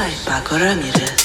Spotify パクらみる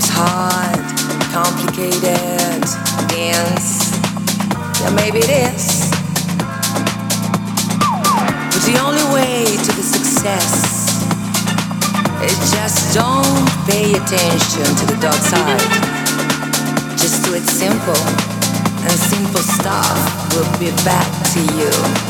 seems hard, complicated, dense. Yeah, maybe it is. But the only way to the success is just don't pay attention to the dark side. Just do it simple, and simple stuff will be back to you.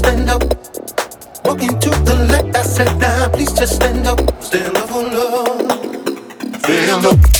stand up. Walk into the light. I said, now please just stand up. Stand up, oh no. Stand up.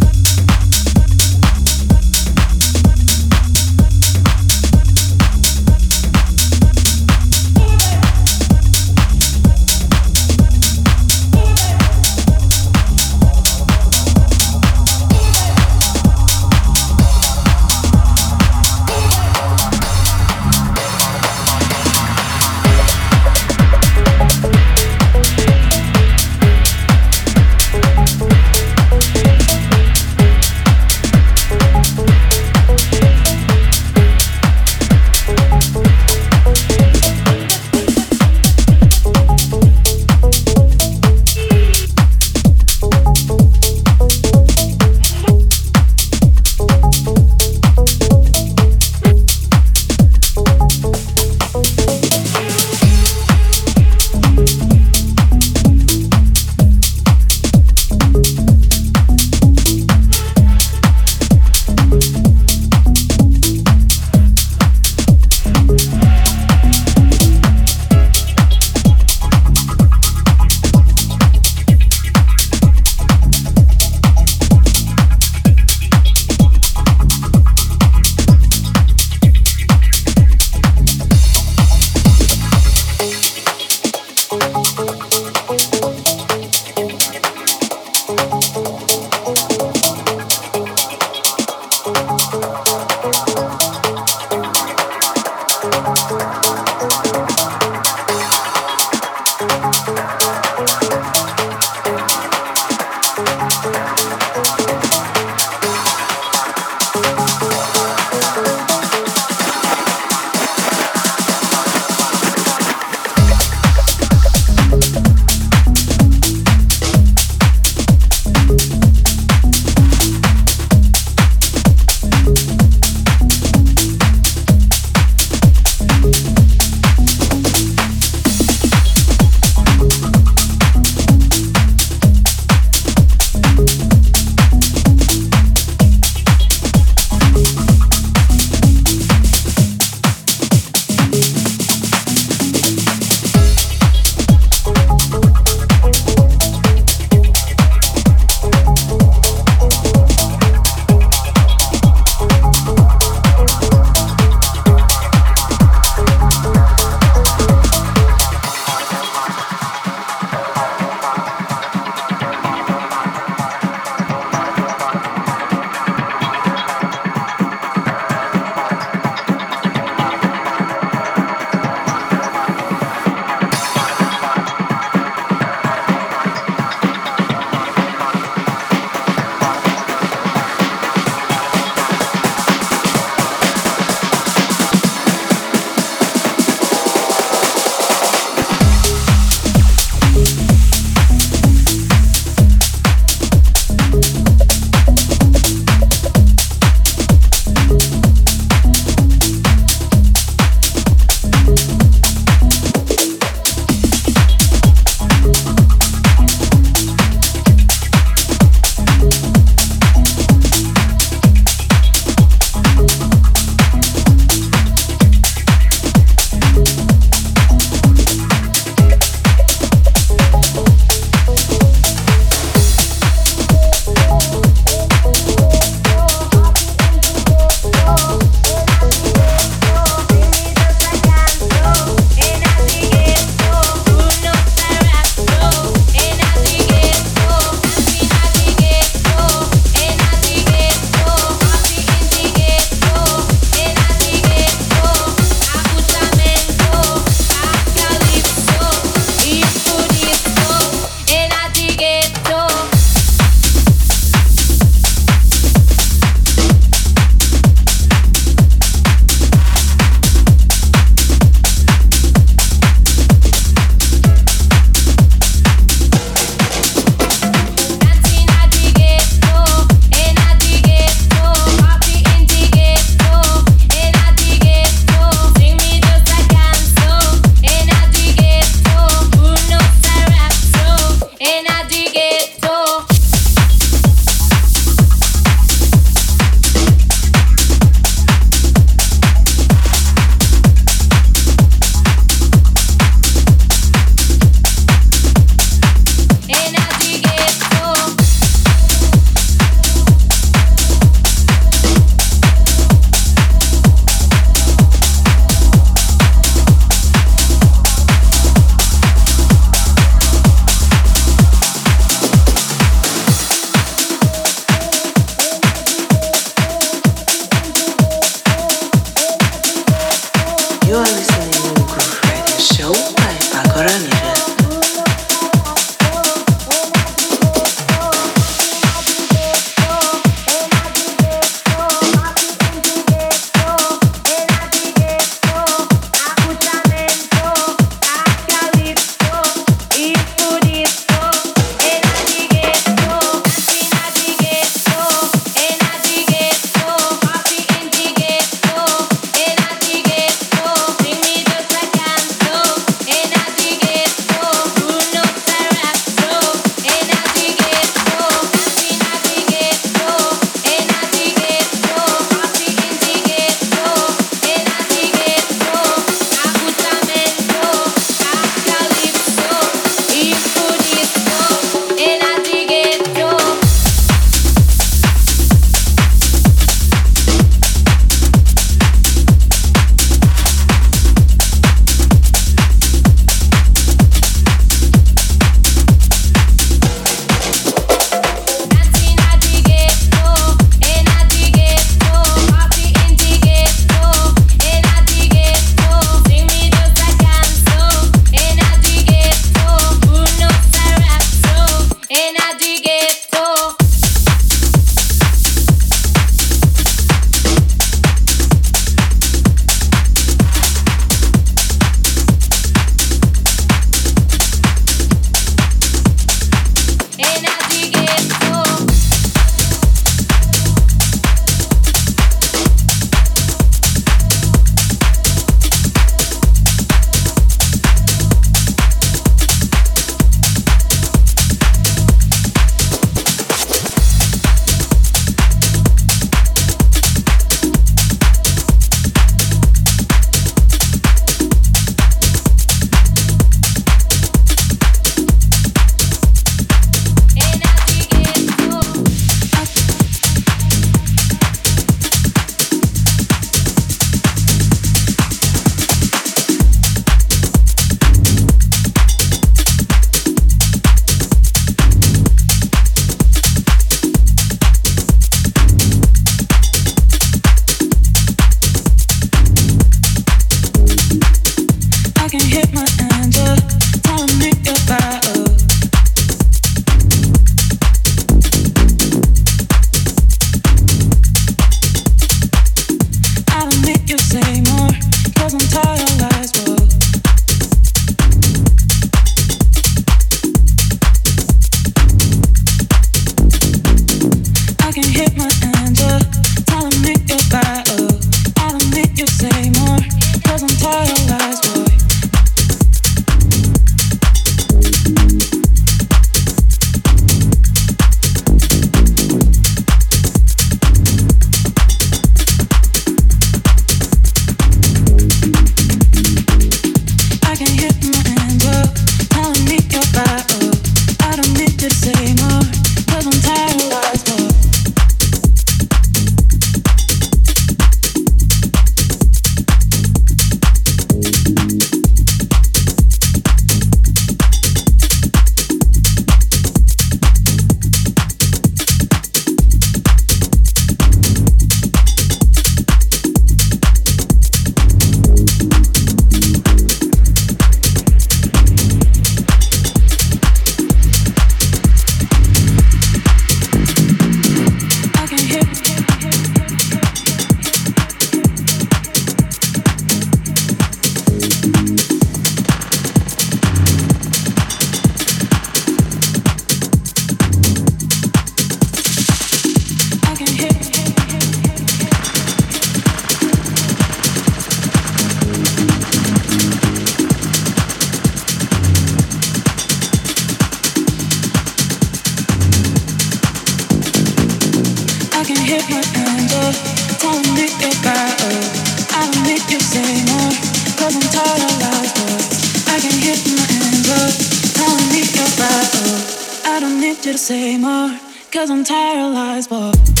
Cause I'm tired of lies, but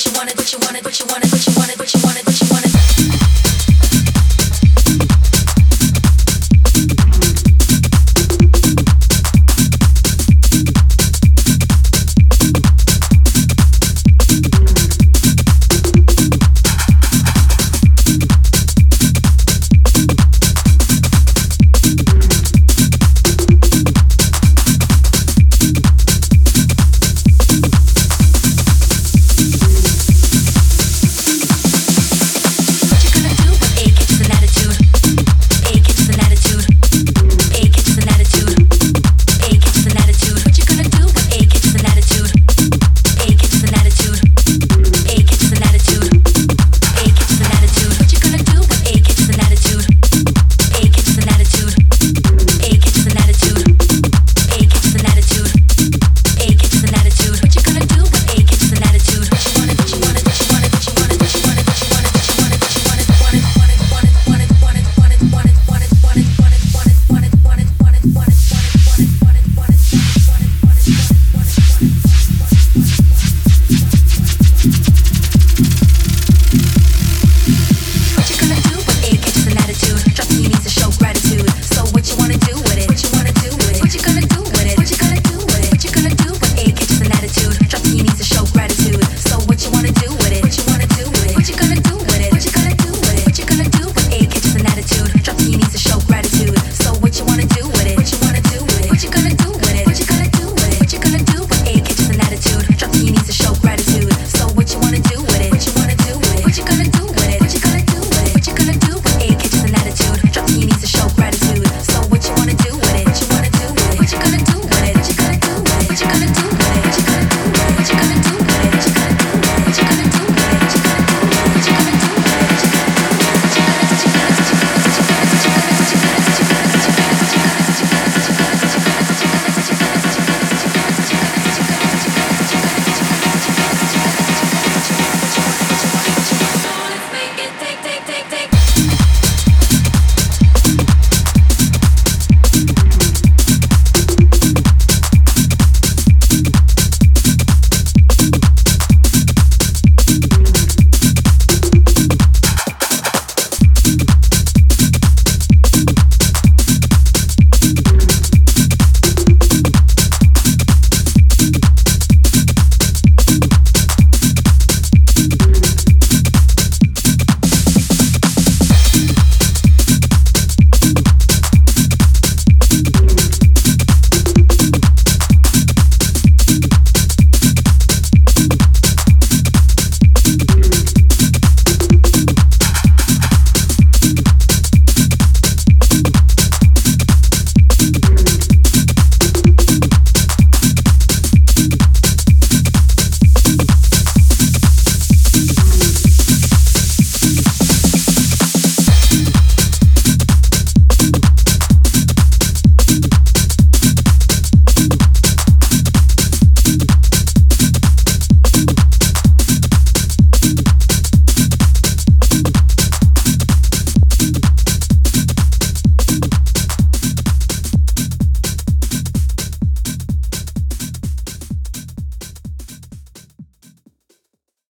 what you wanted, what you wanted, what you wanted, what you wanted, what you wanted.